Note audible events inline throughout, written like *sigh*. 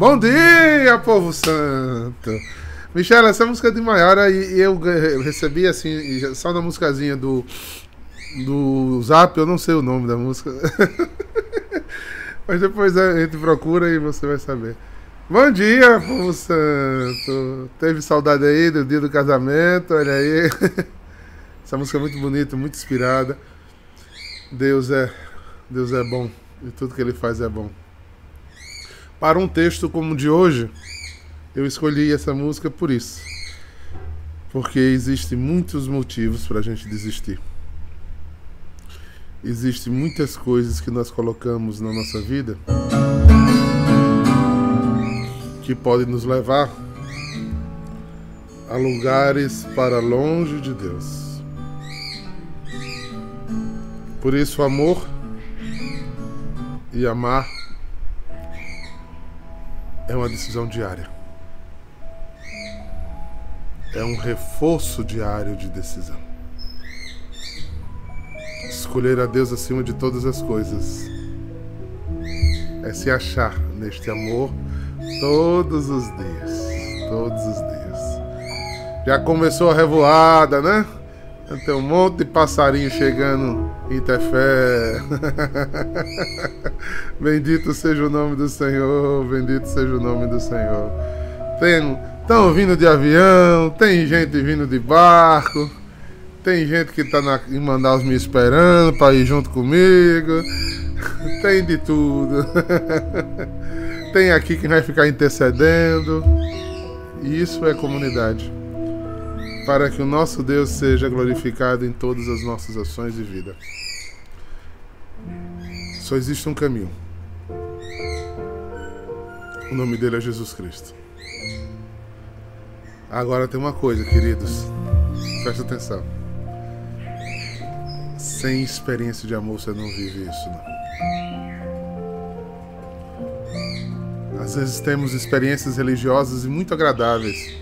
Bom dia, povo santo! Michelle, essa música é de Maiara e, eu recebi assim, só na musicazinha do, do Zap, eu não sei o nome da música. *laughs* Mas depois a gente procura e você vai saber. Bom dia, povo santo! Teve saudade aí do dia do casamento, olha aí. *laughs* Essa música é muito bonita, muito inspirada. Deus é, Deus é bom e tudo que ele faz é bom. Para um texto como o de hoje, eu escolhi essa música por isso. Porque existem muitos motivos para a gente desistir. Existem muitas coisas que nós colocamos na nossa vida que podem nos levar a lugares para longe de Deus. Por isso, amor e amar é uma decisão diária. É um reforço diário de decisão. Escolher a Deus acima de todas as coisas é se achar neste amor todos os dias. Todos os dias. Já começou a revoada, né? Tem um monte de passarinho chegando em Tefé. *laughs* bendito seja o nome do Senhor, bendito seja o nome do Senhor. Tem, estão vindo de avião, tem gente vindo de barco. Tem gente que está em Manaus me esperando para ir junto comigo. *laughs* Tem de tudo. *laughs* Tem aqui quem vai ficar intercedendo. Isso é comunidade. Para que o nosso Deus seja glorificado em todas as nossas ações de vida. Só existe um caminho. O nome dele é Jesus Cristo. Agora tem uma coisa, queridos. Presta atenção. Sem experiência de amor você não vive isso, não. Às vezes temos experiências religiosas muito agradáveis.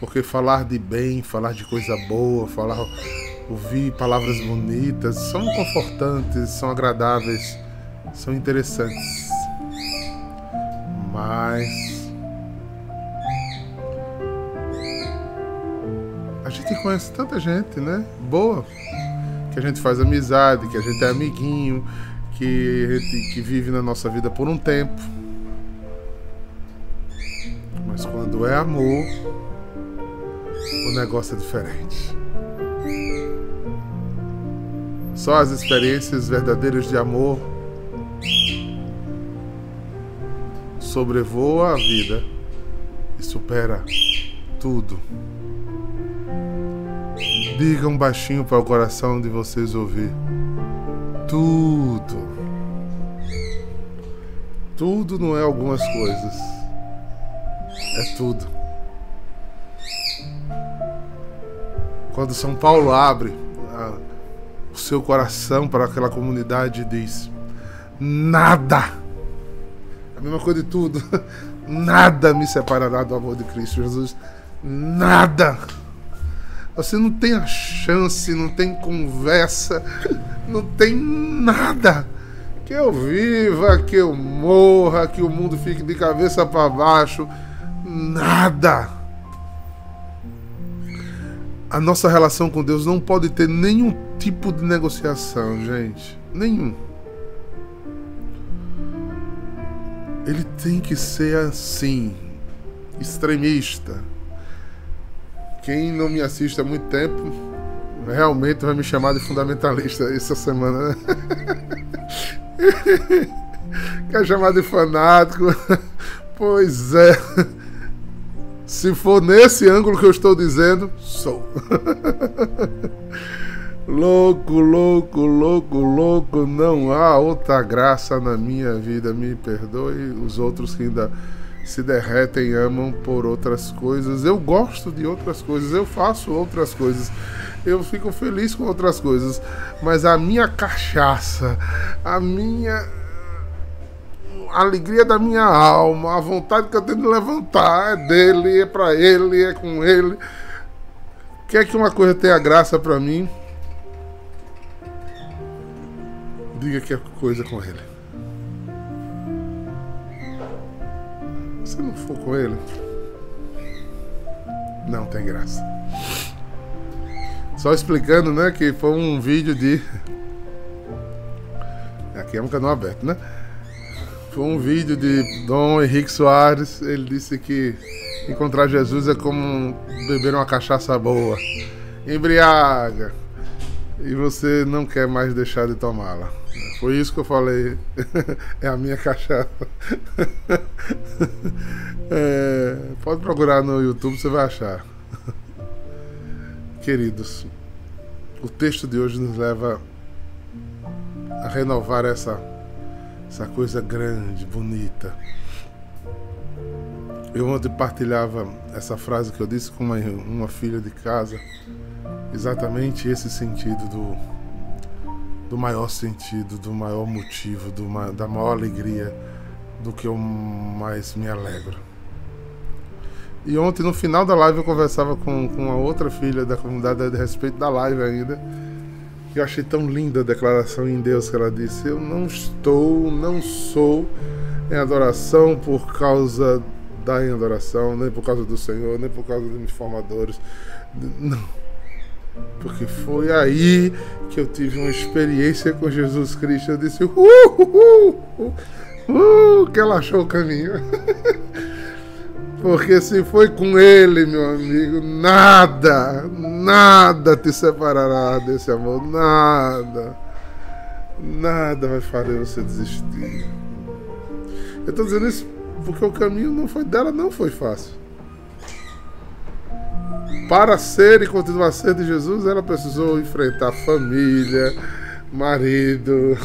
Porque falar de bem, falar de coisa boa, falar ouvir palavras bonitas são confortantes, são agradáveis, são interessantes. Mas a gente conhece tanta gente, né? Boa que a gente faz amizade, que a gente é amiguinho, que gente que vive na nossa vida por um tempo. Mas quando é amor, o negócio é diferente. Só as experiências verdadeiras de amor sobrevoa a vida e supera tudo. Digam baixinho para o coração de vocês ouvir. Tudo. Tudo não é algumas coisas. É tudo. Quando São Paulo abre a, o seu coração para aquela comunidade e diz: Nada. A mesma coisa de tudo. *laughs* Nada me separará do amor de Cristo Jesus. Nada. Você não tem a chance, não tem conversa, não tem nada. Que eu viva, que eu morra, que o mundo fique de cabeça para baixo. Nada. A nossa relação com Deus não pode ter nenhum tipo de negociação, gente. Nenhum. Ele tem que ser assim, extremista quem não me assiste há muito tempo realmente vai me chamar de fundamentalista essa semana. Né? *laughs* Quer chamar de fanático? *laughs* Pois é. Se for nesse ângulo que eu estou dizendo, sou. *laughs* louco, louco, louco, louco, não há outra graça na minha vida. Me perdoe os outros que ainda se derretem amam por outras coisas. Eu gosto de outras coisas, eu faço outras coisas, eu fico feliz com outras coisas, mas a minha cachaça, a minha a alegria da minha alma, a vontade que eu tenho de levantar é dele, é para ele, é com ele. Quer que uma coisa tenha graça para mim? Diga que é coisa com ele. Se não for com ele, não tem graça. Só explicando, né, que foi um vídeo de. Aqui é um canal aberto, né? Foi um vídeo de Dom Henrique Soares. Ele disse que encontrar Jesus é como beber uma cachaça boa. Embriaga. E você não quer mais deixar de tomá-la. Foi isso que eu falei. *laughs* é a minha cachaça. *laughs* é, pode procurar no YouTube, você vai achar. *laughs* Queridos, o texto de hoje nos leva a renovar essa, essa coisa grande, bonita. Eu ontem partilhava essa frase que eu disse com uma, uma filha de casa, exatamente esse sentido do, do maior sentido, do maior motivo, do, da maior alegria, do que eu mais me alegro. E ontem, no final da live, eu conversava com, com a outra filha da comunidade a respeito da live ainda. Eu achei tão linda a declaração em Deus que ela disse: Eu não estou, não sou em adoração por causa da adoração, nem por causa do Senhor, nem por causa dos formadores. Não. Porque foi aí que eu tive uma experiência com Jesus Cristo. Eu disse: Uh, uh, uh, uh, que ela achou o caminho. *laughs* Porque se foi com ele, meu amigo, nada, nada te separará desse amor, nada. Nada vai fazer você desistir. Eu estou dizendo isso porque o caminho não foi dela, não foi fácil. Para ser e continuar ser de Jesus, ela precisou enfrentar família, marido,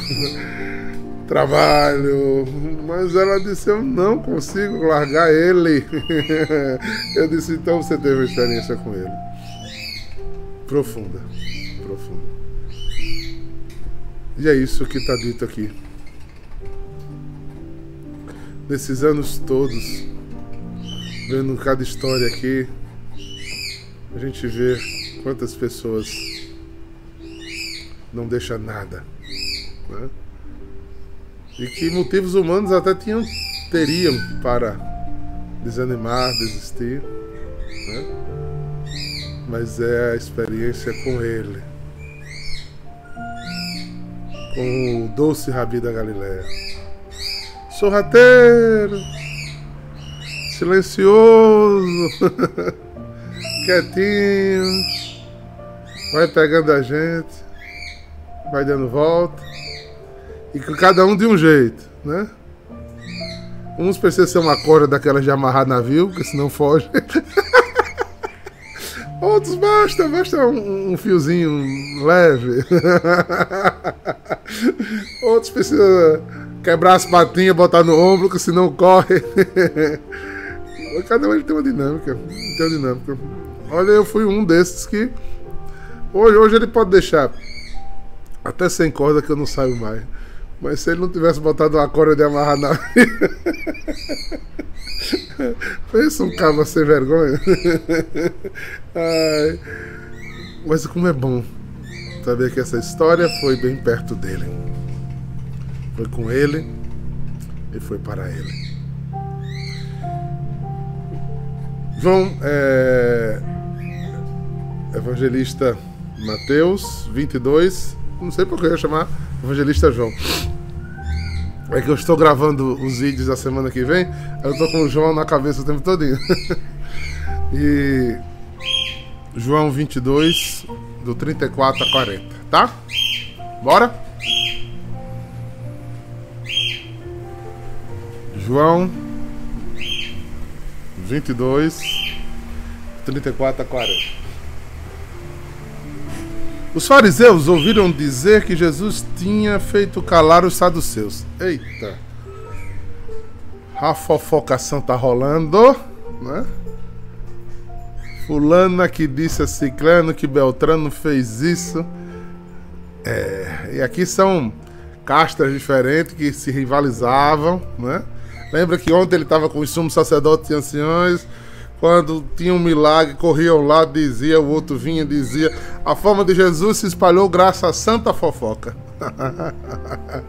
trabalho, mas ela disse: Eu não consigo largar ele. *laughs* Eu disse: Então você teve uma experiência com ele. Profunda, profunda. E é isso que está dito aqui. Nesses anos todos, vendo cada história aqui, a gente vê quantas pessoas não deixam nada. Né? E que motivos humanos até tinham, teriam para desanimar, desistir. Né? Mas é a experiência com Ele. Com o doce Rabi da Galileia. Sorrateiro, silencioso, *laughs* quietinho, vai pegando a gente, vai dando volta. E cada um de um jeito, né? Uns precisam ser uma corda daquelas de amarrar navio, porque senão foge. *laughs* Outros basta, basta um, um fiozinho leve. *laughs* Outros precisam quebrar as patinhas, botar no ombro, que senão corre. *laughs* Cada um tem uma dinâmica. Tem uma dinâmica. Olha, eu fui um desses que. Hoje, hoje ele pode deixar. Até sem corda que eu não saio mais. Mas se ele não tivesse botado uma corda de amarrar na. *laughs* Pensa um cabo sem vergonha. *laughs* Ai. Mas como é bom saber que essa história foi bem perto dele. Foi com ele e foi para ele. João, é... Evangelista Mateus 22. Não sei por que eu ia chamar Evangelista João. É que eu estou gravando os vídeos da semana que vem, eu estou com o João na cabeça o tempo todinho. *laughs* e João 22, do 34 a 40, tá? Bora? João 22, 34 a 40. Os fariseus ouviram dizer que Jesus tinha feito calar os saduceus. Eita! A fofocação tá rolando, né? Fulana que disse a Ciclano que Beltrano fez isso. É, e aqui são castas diferentes que se rivalizavam, né? Lembra que ontem ele estava com os sumos sacerdotes e anciões quando tinha um milagre, corria ao lado, dizia, o outro vinha, dizia. A fama de Jesus se espalhou graças à santa fofoca. *laughs*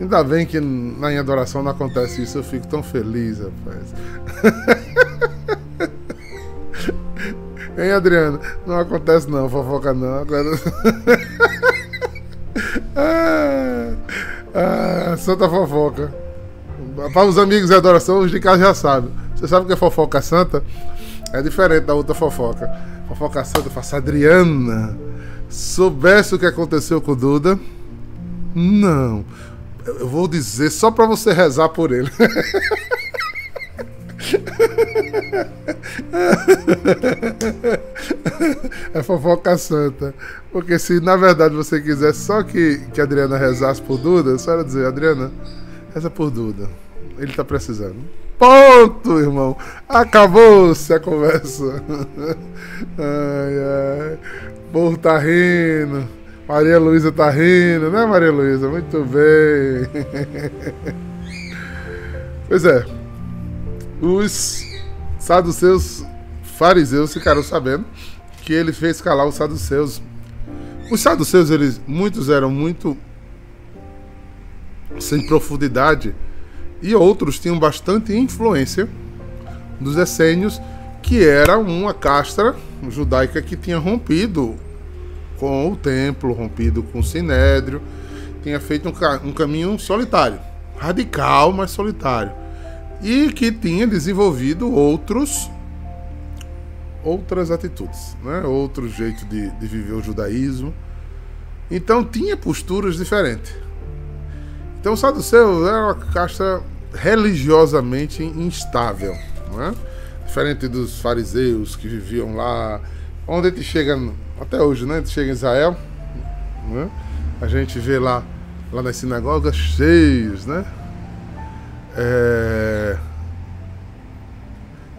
Ainda bem que na adoração não acontece isso, eu fico tão feliz, rapaz. *laughs* hein, Adriano? Não acontece não, fofoca não. Agora... *laughs* ah, ah, santa fofoca. Para os amigos de adoração, os de casa já sabem. Você sabe que é fofoca santa? É diferente da outra fofoca. Fofoca santa, eu faço Adriana. Soubesse o que aconteceu com o Duda? Não. Eu vou dizer só para você rezar por ele. *laughs* é fofoca santa. Porque se na verdade você quiser só que, que a Adriana rezasse por Duda, só era dizer, Adriana, reza por Duda. Ele tá precisando. Ponto, irmão. Acabou-se a conversa. *laughs* ai, ai. O povo tá rindo. Maria Luísa tá rindo, né, Maria Luísa? Muito bem. *laughs* pois é. Os saduceus fariseus ficaram sabendo que ele fez calar os saduceus. Os saduceus, eles, muitos eram muito sem profundidade e outros tinham bastante influência dos essênios, que era uma casta judaica que tinha rompido com o templo, rompido com o sinédrio, tinha feito um, um caminho solitário, radical, mas solitário, e que tinha desenvolvido outros outras atitudes, né? outro jeito de, de viver o judaísmo. Então tinha posturas diferentes. Então o saduceu era uma casta religiosamente instável, né? diferente dos fariseus que viviam lá, onde a gente chega até hoje, né? A gente chega em Israel, né? a gente vê lá, lá nas sinagogas cheios, né? É...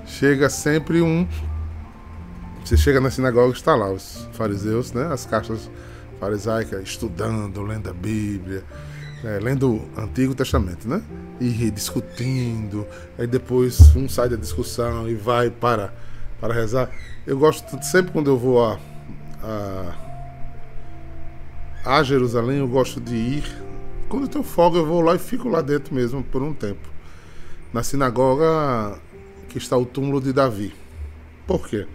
Chega sempre um. Você chega na sinagoga está lá os fariseus, né? As caixas farisaicas estudando, lendo a Bíblia é, lendo o Antigo Testamento, né? E discutindo, aí depois um sai da discussão e vai para, para rezar. Eu gosto sempre quando eu vou a, a, a Jerusalém, eu gosto de ir. Quando eu tenho folga, eu vou lá e fico lá dentro mesmo por um tempo. Na sinagoga que está o túmulo de Davi. Por quê?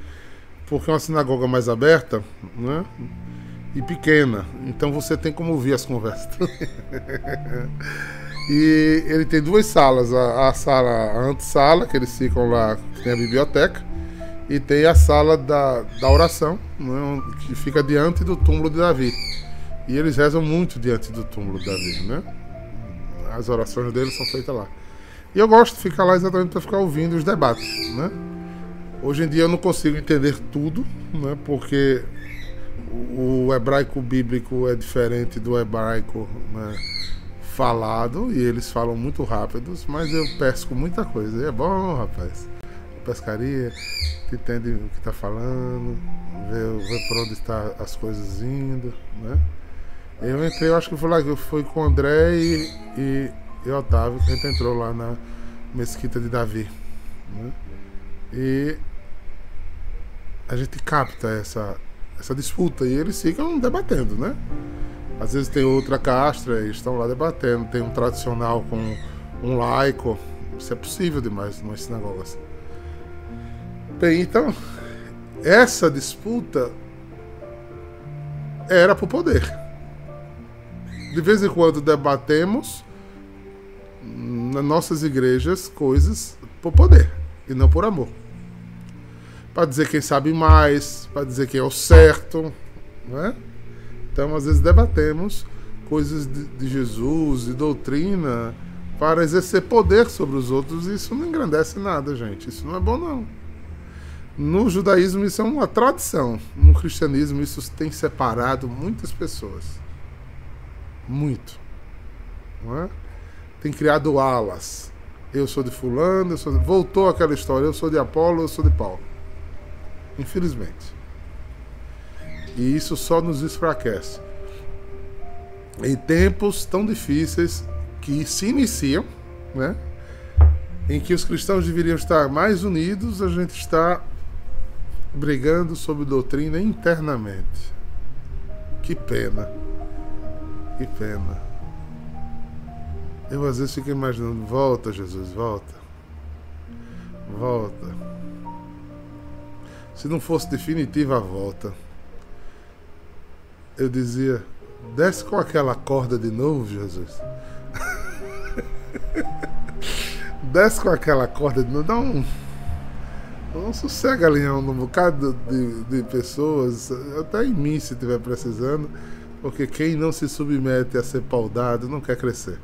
Porque é uma sinagoga mais aberta, né? E pequena. Então você tem como ouvir as conversas. *laughs* e ele tem duas salas, a, a sala, a antessala, que eles ficam lá, que tem a biblioteca, e tem a sala da, da oração, né, que fica diante do túmulo de Davi. E eles rezam muito diante do túmulo de Davi, né? As orações deles são feitas lá. E eu gosto de ficar lá exatamente para ficar ouvindo os debates, né? Hoje em dia eu não consigo entender tudo, né? Porque o hebraico bíblico é diferente do hebraico né, falado e eles falam muito rápidos, mas eu pesco muita coisa. E é bom, rapaz. Pescaria, que entende o que está falando, vê, vê por onde está as coisas indo, né? Eu entrei, eu acho que foi lá, eu fui com o André e, e, e Otávio, que a gente entrou lá na Mesquita de Davi. Né? E a gente capta essa, essa disputa e eles ficam debatendo, né? Às vezes tem outra castra e estão lá debatendo. Tem um tradicional com um laico. Isso é possível demais nas sinagogas. Bem, então, essa disputa era por poder. De vez em quando debatemos nas nossas igrejas coisas por poder e não por amor para dizer quem sabe mais, para dizer quem é o certo, né? Então, às vezes debatemos coisas de, de Jesus e doutrina para exercer poder sobre os outros e isso não engrandece nada, gente. Isso não é bom não. No judaísmo isso é uma tradição. No cristianismo isso tem separado muitas pessoas. Muito. Não é? Tem criado alas. Eu sou de fulano, eu sou de... voltou aquela história, eu sou de Apolo, eu sou de Paulo infelizmente. E isso só nos enfraquece. Em tempos tão difíceis que se iniciam, né? em que os cristãos deveriam estar mais unidos, a gente está brigando sobre doutrina internamente. Que pena. Que pena. Eu às vezes fico imaginando, volta Jesus, volta. Volta. Se não fosse definitiva a volta, eu dizia, desce com aquela corda de novo, Jesus. *laughs* desce com aquela corda de novo, dá um. Não sossega leão num bocado de, de pessoas, até em mim se estiver precisando, porque quem não se submete a ser paudado não quer crescer.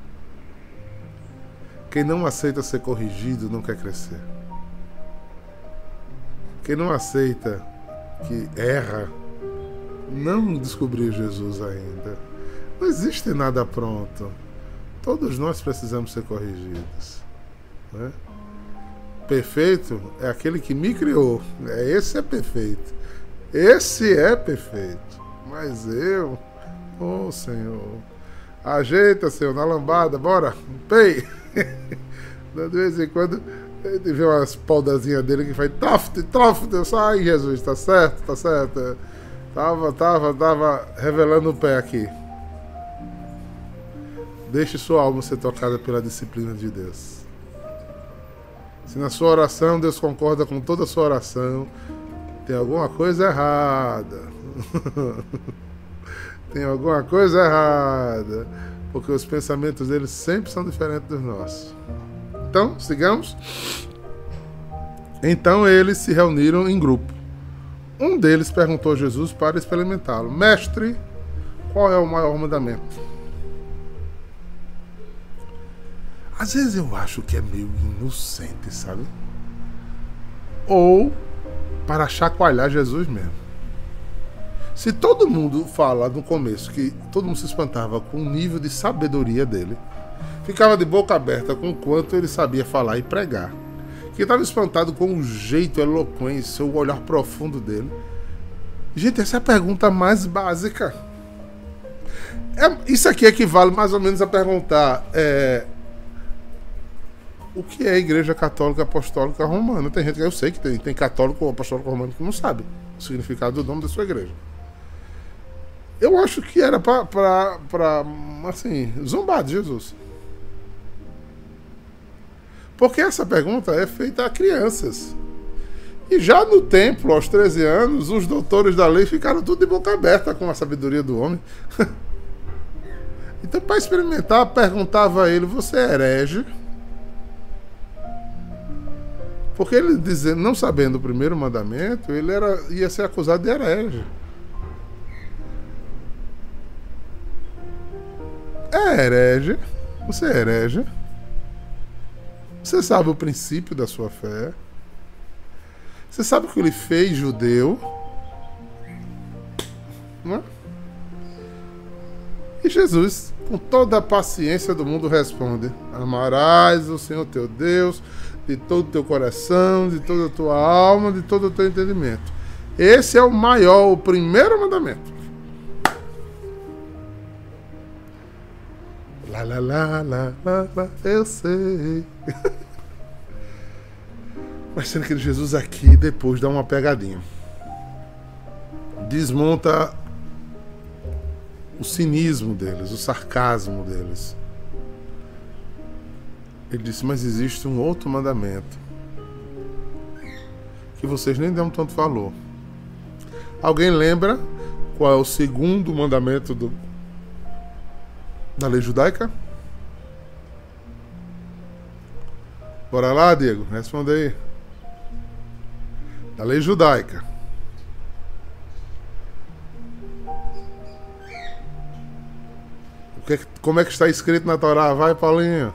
Quem não aceita ser corrigido não quer crescer. Quem não aceita que erra não descobriu Jesus ainda. Não existe nada pronto. Todos nós precisamos ser corrigidos. Né? Perfeito é aquele que me criou. É, esse é perfeito. Esse é perfeito. Mas eu, oh Senhor, ajeita, Senhor, na lambada, bora, pei. *laughs* De vez em quando ele vê umas paudazinhas dele que faz troft, troft, eu sai, Jesus, tá certo, tá certo. Tava, tava, tava revelando o pé aqui. Deixe sua alma ser tocada pela disciplina de Deus. Se na sua oração Deus concorda com toda a sua oração, tem alguma coisa errada. *laughs* tem alguma coisa errada porque os pensamentos deles sempre são diferentes dos nossos. Então, sigamos. Então eles se reuniram em grupo. Um deles perguntou a Jesus para experimentá-lo: Mestre, qual é o maior mandamento? Às vezes eu acho que é meio inocente, sabe? Ou para chacoalhar Jesus mesmo. Se todo mundo fala no começo que todo mundo se espantava com o nível de sabedoria dele, ficava de boca aberta com quanto ele sabia falar e pregar, que estava espantado com o jeito, a eloquência, o olhar profundo dele. Gente, essa é a pergunta mais básica. É, isso aqui equivale mais ou menos a perguntar é, o que é a Igreja Católica Apostólica Romana. Tem gente que eu sei que tem, tem católico ou apostólico romano que não sabe o significado do nome da sua igreja. Eu acho que era para, assim, zombar de Jesus. Porque essa pergunta é feita a crianças. E já no templo, aos 13 anos, os doutores da lei ficaram tudo de boca aberta com a sabedoria do homem. *laughs* então, para experimentar, perguntava a ele: Você é herege? Porque ele dizendo, não sabendo o primeiro mandamento, ele era, ia ser acusado de herege. é herege. Você é herege. Você sabe o princípio da sua fé. Você sabe o que ele fez judeu. Não é? E Jesus, com toda a paciência do mundo, responde: Amarás o Senhor teu Deus de todo o teu coração, de toda a tua alma, de todo o teu entendimento. Esse é o maior, o primeiro mandamento. Lá, lá, lá, lá, lá, lá, eu sei. Mas sendo que Jesus aqui depois dá uma pegadinha. Desmonta o cinismo deles, o sarcasmo deles. Ele disse: Mas existe um outro mandamento que vocês nem dão tanto valor. Alguém lembra qual é o segundo mandamento do, da lei judaica? Bora lá, Diego, responde aí. Da lei judaica. Que, como é que está escrito na Torá? Vai, Paulinho.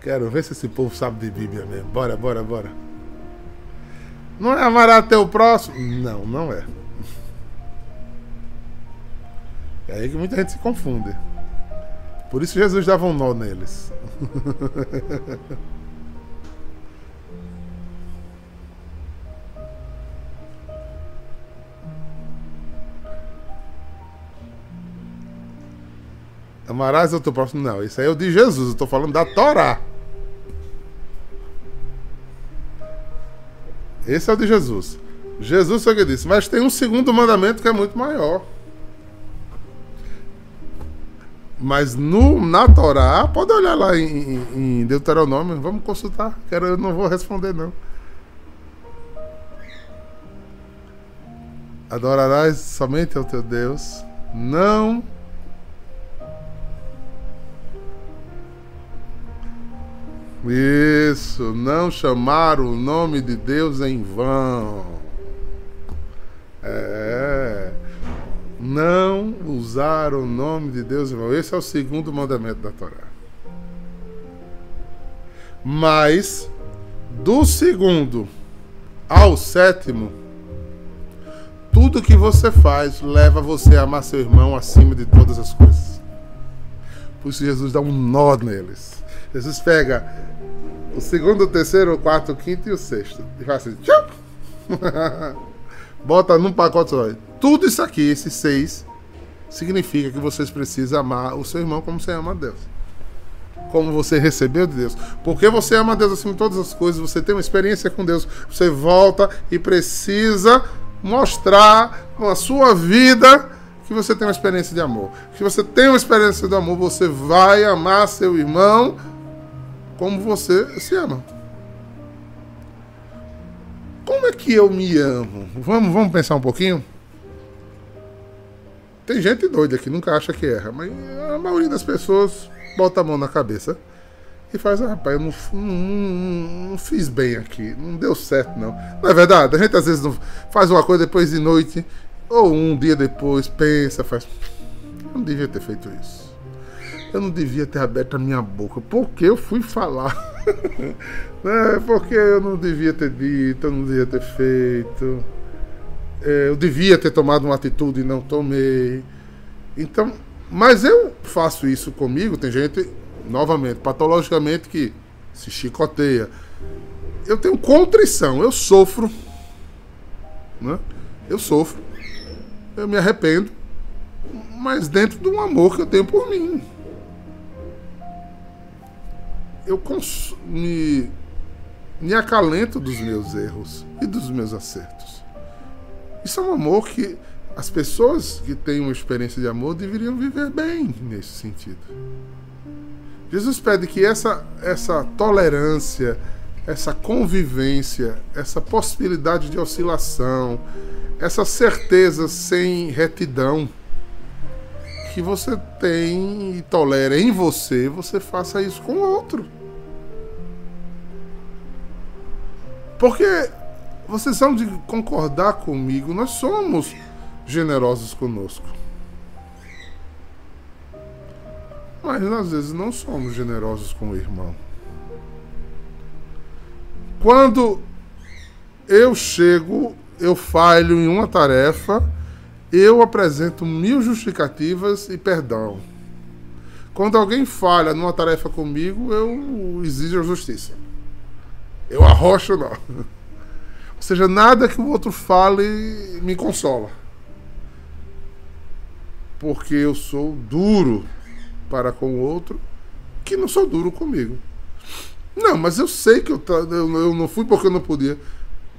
Quero ver se esse povo sabe de Bíblia mesmo. Bora, bora, bora. Não é amar até o próximo? Não, não é. É aí que muita gente se confunde. Por isso Jesus dava um nó neles. *laughs* Amarás o teu próximo? Não, isso aí é o de Jesus, eu estou falando da Torá. Esse é o de Jesus. Jesus foi que disse, mas tem um segundo mandamento que é muito maior. Mas no, na Torá, pode olhar lá em, em Deuteronômio, vamos consultar. Quero, eu não vou responder, não. Adorarás somente ao teu Deus, não Isso, não chamar o nome de Deus em vão. É. Não usar o nome de Deus vão. Esse é o segundo mandamento da Torá. Mas, do segundo ao sétimo, tudo que você faz leva você a amar seu irmão acima de todas as coisas. Por isso Jesus dá um nó neles. Jesus pega o segundo, o terceiro, o quarto, o quinto e o sexto. E faz assim. *laughs* Bota num pacote só. Tudo isso aqui, esses seis, significa que vocês precisam amar o seu irmão como você ama a Deus. Como você recebeu de Deus. Porque você ama a Deus acima de todas as coisas, você tem uma experiência com Deus, você volta e precisa mostrar com a sua vida que você tem uma experiência de amor. Se você tem uma experiência de amor, você vai amar seu irmão como você se ama. Como é que eu me amo? Vamos, vamos pensar um pouquinho? Tem gente doida que nunca acha que erra, mas a maioria das pessoas bota a mão na cabeça e faz, ah, rapaz, eu não, não, não, fiz bem aqui, não deu certo não. Não é verdade? A gente às vezes faz uma coisa depois de noite, ou um dia depois, pensa, faz. Eu não devia ter feito isso eu não devia ter aberto a minha boca. Porque eu fui falar. *laughs* é, porque eu não devia ter dito, eu não devia ter feito. É, eu devia ter tomado uma atitude e não tomei. Então, mas eu faço isso comigo. Tem gente, novamente, patologicamente, que se chicoteia. Eu tenho contrição, eu sofro. Né? Eu sofro. Eu me arrependo. Mas dentro de um amor que eu tenho por mim eu me, me acalento dos meus erros e dos meus acertos. Isso é um amor que as pessoas que têm uma experiência de amor deveriam viver bem nesse sentido. Jesus pede que essa, essa tolerância, essa convivência, essa possibilidade de oscilação, essa certeza sem retidão, que você tem e tolera em você, você faça isso com o outro. Porque vocês são de concordar comigo, nós somos generosos conosco. Mas às vezes não somos generosos com o irmão. Quando eu chego, eu falho em uma tarefa, eu apresento mil justificativas e perdão. Quando alguém falha numa tarefa comigo, eu exijo a justiça. Eu arrocho não. *laughs* Ou seja, nada que o outro fale me consola. Porque eu sou duro para com o outro, que não sou duro comigo. Não, mas eu sei que eu, eu não fui porque eu não podia.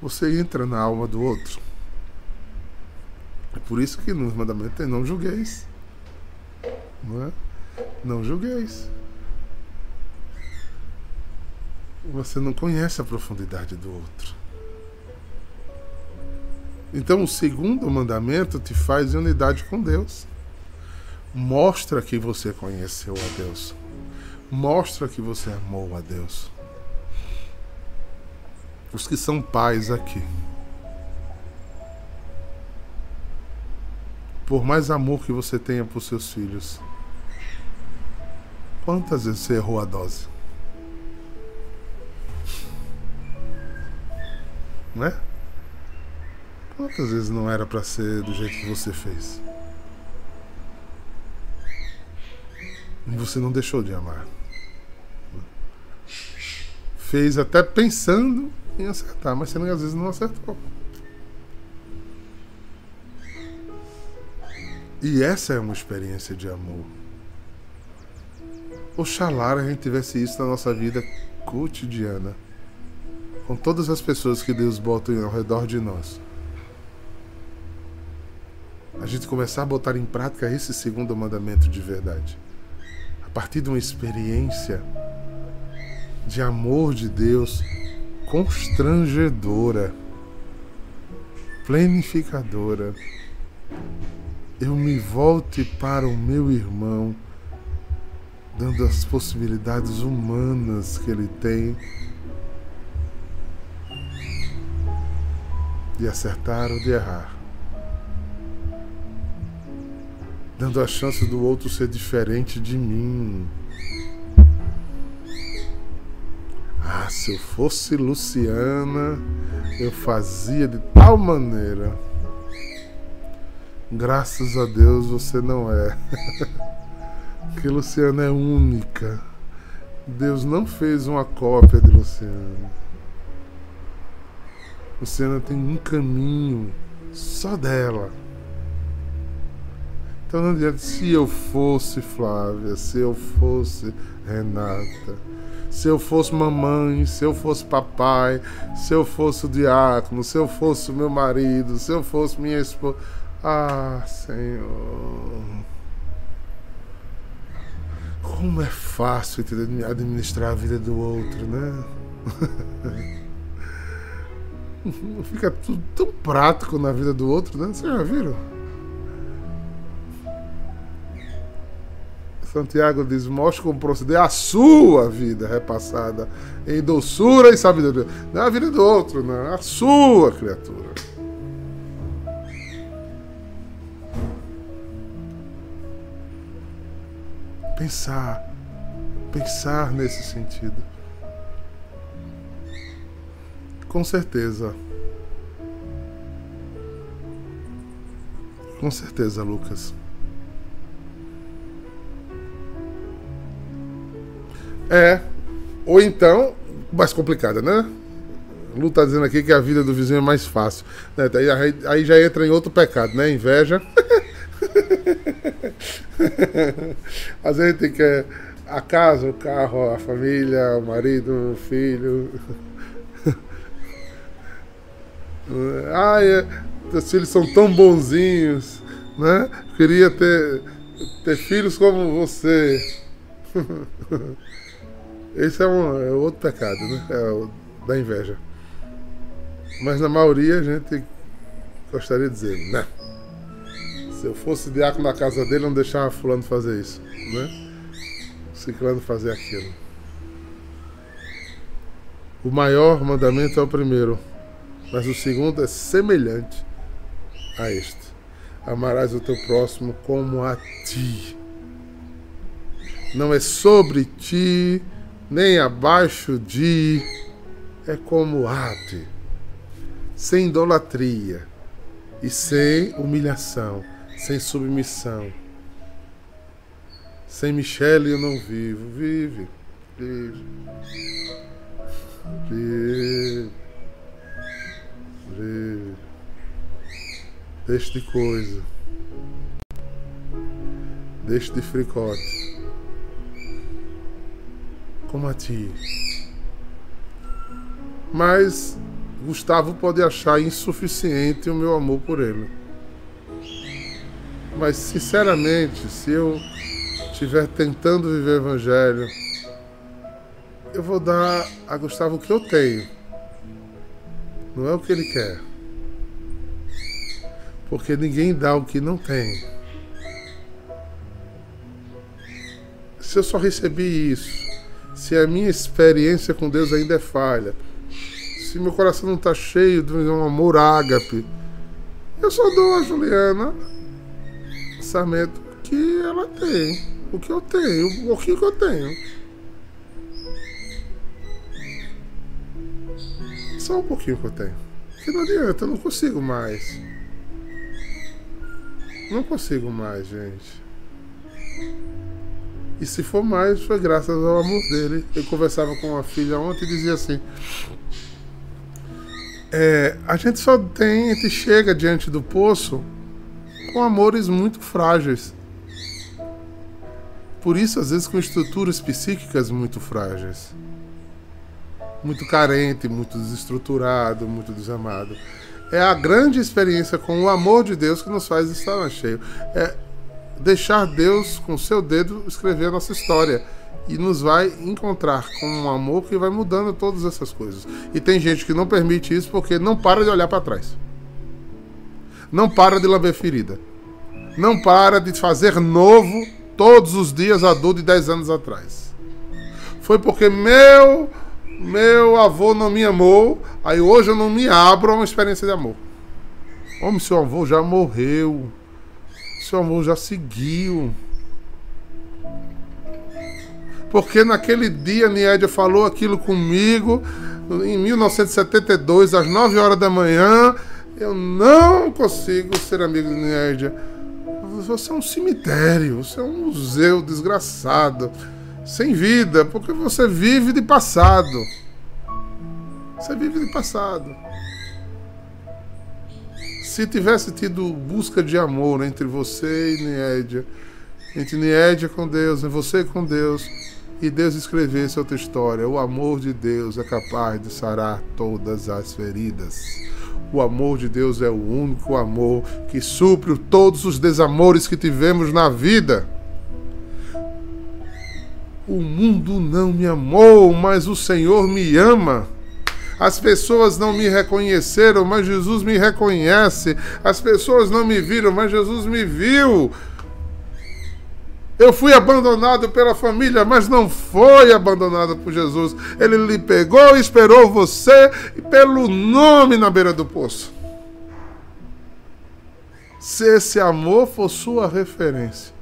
Você entra na alma do outro. É por isso que nos mandamentos tem não julgueis. Não é? Não julgueis. Você não conhece a profundidade do outro. Então, o segundo mandamento te faz em unidade com Deus. Mostra que você conheceu a Deus. Mostra que você amou a Deus. Os que são pais aqui. por mais amor que você tenha por seus filhos, quantas vezes você errou a dose? Não é? Quantas vezes não era para ser do jeito que você fez? Você não deixou de amar. Fez até pensando em acertar, mas você às vezes não acertou. E essa é uma experiência de amor. Oxalá a gente tivesse isso na nossa vida cotidiana. Com todas as pessoas que Deus bota ao redor de nós. A gente começar a botar em prática esse segundo mandamento de verdade. partir de uma experiência de amor de Deus constrangedora, plenificadora, eu me volte para o meu irmão, dando as possibilidades humanas que ele tem de acertar ou de errar. Dando a chance do outro ser diferente de mim. Ah, se eu fosse Luciana, eu fazia de tal maneira. Graças a Deus você não é. *laughs* que Luciana é única. Deus não fez uma cópia de Luciana. Luciana tem um caminho só dela. Então não adianta se eu fosse Flávia, se eu fosse Renata, se eu fosse mamãe, se eu fosse papai, se eu fosse o diácono, se eu fosse meu marido, se eu fosse minha esposa. Ah, Senhor. Como é fácil administrar a vida do outro, né? *laughs* Fica tudo tão prático na vida do outro, né? Vocês já viram? Santiago diz: mostre como proceder a sua vida repassada em doçura e sabedoria. Não é a vida do outro, não, é a sua criatura. Pensar, pensar nesse sentido. Com certeza. Com certeza, Lucas. É. Ou então, mais complicada, né? Lu tá dizendo aqui que a vida do vizinho é mais fácil. Né? Aí, aí já entra em outro pecado, né? Inveja. *laughs* Às vezes tem que a casa, o carro, a família, o marido, o filho. *laughs* Ai, é, teus filhos são tão bonzinhos, né? Queria ter, ter filhos como você. *laughs* Esse é, um, é outro pecado, né? É o da inveja. Mas na maioria a gente gostaria de dizer, né? Se eu fosse diácono na casa dele, não deixava fulano fazer isso, né? Ciclano fazer aquilo. O maior mandamento é o primeiro, mas o segundo é semelhante a este. Amarás o teu próximo como a ti. Não é sobre ti, nem abaixo de, é como ate, sem idolatria e sem humilhação, sem submissão. Sem Michele eu não vivo. Vive, vive, vive, vive. Deixe de coisa. Deixe de fricote como a ti. Mas Gustavo pode achar insuficiente o meu amor por ele. Mas sinceramente, se eu estiver tentando viver o evangelho, eu vou dar a Gustavo o que eu tenho. Não é o que ele quer. Porque ninguém dá o que não tem. Se eu só recebi isso, se a minha experiência com Deus ainda é falha, se meu coração não está cheio de um amor ágape, eu só dou a Juliana o orçamento que ela tem, o que eu tenho, o que eu tenho. Só um pouquinho que eu tenho. Que não adianta, eu não consigo mais. Não consigo mais, gente. E se for mais, foi graças ao amor dele. Eu conversava com uma filha ontem e dizia assim: é, a gente só tem, a gente chega diante do poço com amores muito frágeis. Por isso, às vezes, com estruturas psíquicas muito frágeis. Muito carente, muito desestruturado, muito desamado. É a grande experiência com o amor de Deus que nos faz estar cheio. É, deixar Deus com seu dedo escrever a nossa história e nos vai encontrar com um amor que vai mudando todas essas coisas. E tem gente que não permite isso porque não para de olhar para trás. Não para de lamber ferida. Não para de fazer novo todos os dias adulto de 10 anos atrás. Foi porque meu meu avô não me amou, aí hoje eu não me abro a uma experiência de amor. Homem, seu avô já morreu. Seu avô já seguiu. Porque naquele dia Niédia falou aquilo comigo, em 1972, às 9 horas da manhã. Eu não consigo ser amigo de Niédia. Você é um cemitério, você é um museu desgraçado, sem vida, porque você vive de passado. Você vive de passado. Se tivesse tido busca de amor entre você e Niédia, entre Niédia com Deus, e você com Deus, e Deus escrevesse outra história, o amor de Deus é capaz de sarar todas as feridas. O amor de Deus é o único amor que supre todos os desamores que tivemos na vida. O mundo não me amou, mas o Senhor me ama. As pessoas não me reconheceram, mas Jesus me reconhece. As pessoas não me viram, mas Jesus me viu. Eu fui abandonado pela família, mas não foi abandonado por Jesus. Ele lhe pegou e esperou você pelo nome na beira do poço. Se esse amor for sua referência,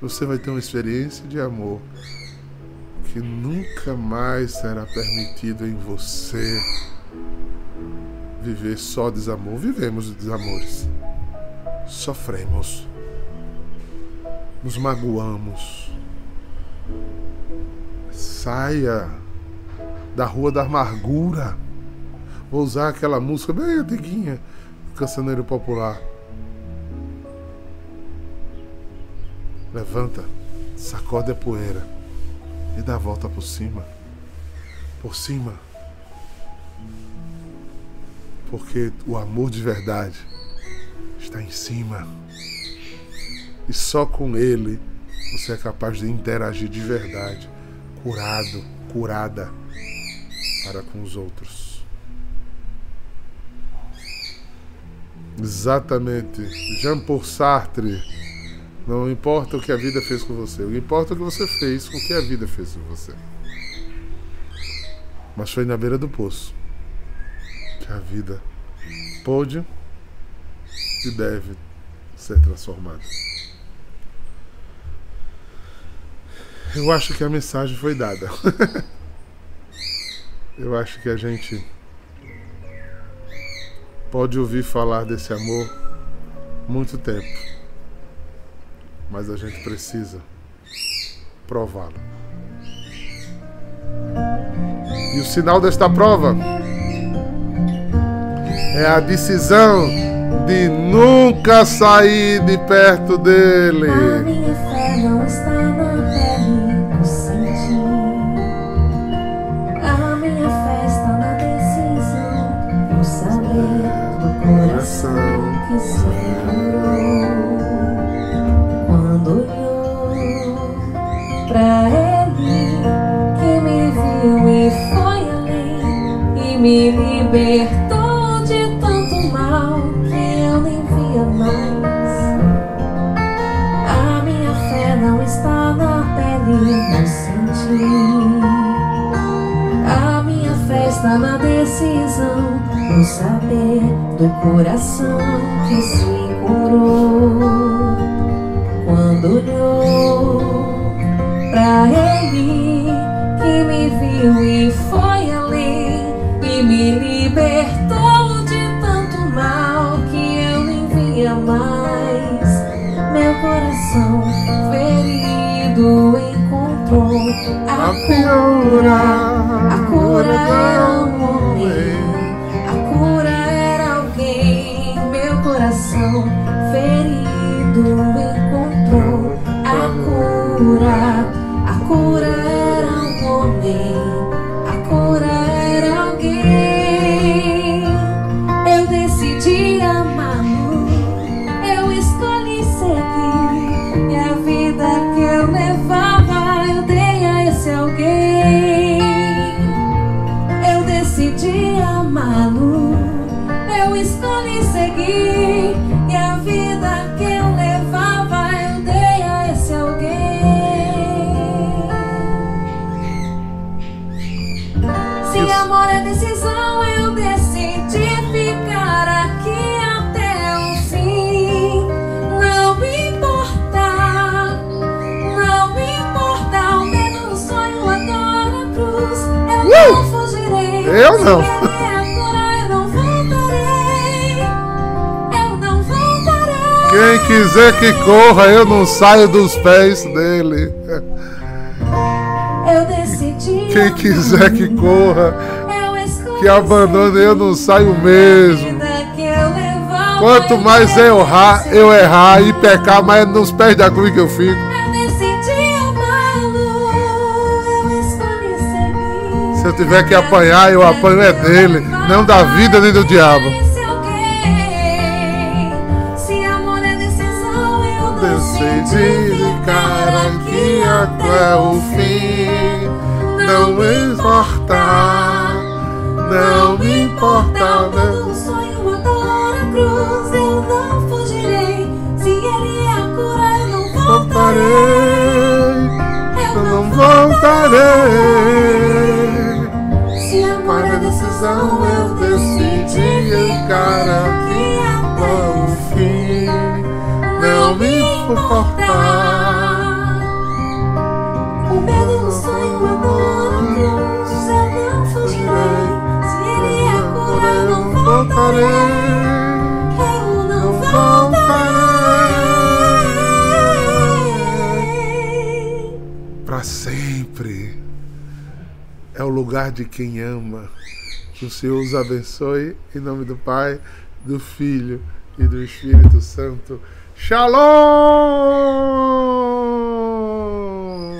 você vai ter uma experiência de amor que nunca mais será permitido em você viver só desamor. Vivemos desamores, sofremos, nos magoamos. Saia da rua da amargura. Vou usar aquela música bem antiguinha, cancioneiro popular. Levanta, sacode a poeira e dá a volta por cima. Por cima. Porque o amor de verdade está em cima. E só com ele você é capaz de interagir de verdade, curado, curada para com os outros. Exatamente. Jean Paul Sartre não importa o que a vida fez com você, o que importa é o que você fez com o que a vida fez com você. Mas foi na beira do poço que a vida pôde e deve ser transformada. Eu acho que a mensagem foi dada. *laughs* Eu acho que a gente pode ouvir falar desse amor muito tempo mas a gente precisa prová-lo. E o sinal desta prova é a decisão de nunca sair de perto dele. A minha fé não está libertou de tanto mal que eu nem via mais. A minha fé não está na pele, no sentir. A minha fé está na decisão, no saber do coração cura. Voltarei. Quem quiser que corra, eu não saio dos pés dele. Quem quiser que corra, que abandone, eu não saio mesmo. Quanto mais eu errar, eu errar e pecar, mais nos pés da cruz que eu fico. Se eu tiver que apanhar, eu apanho é dele, não da vida nem do diabo. É Decidi ficar aqui até o fim. Não me importa, não me importa. Todo um sonho, a cruz, eu não fugirei. Se ele é a cura, eu não. Voltarei, eu não voltarei. Amor decisão, eu decidi aqui até o fim. Não me importar. O medo, o sonho, a dor, a cruz, eu não fugirei. Se ele é cura, eu não voltarei. Eu não voltarei. Para sempre. É o lugar de quem ama. O Senhor os abençoe. Em nome do Pai, do Filho e do Espírito Santo. Shalom!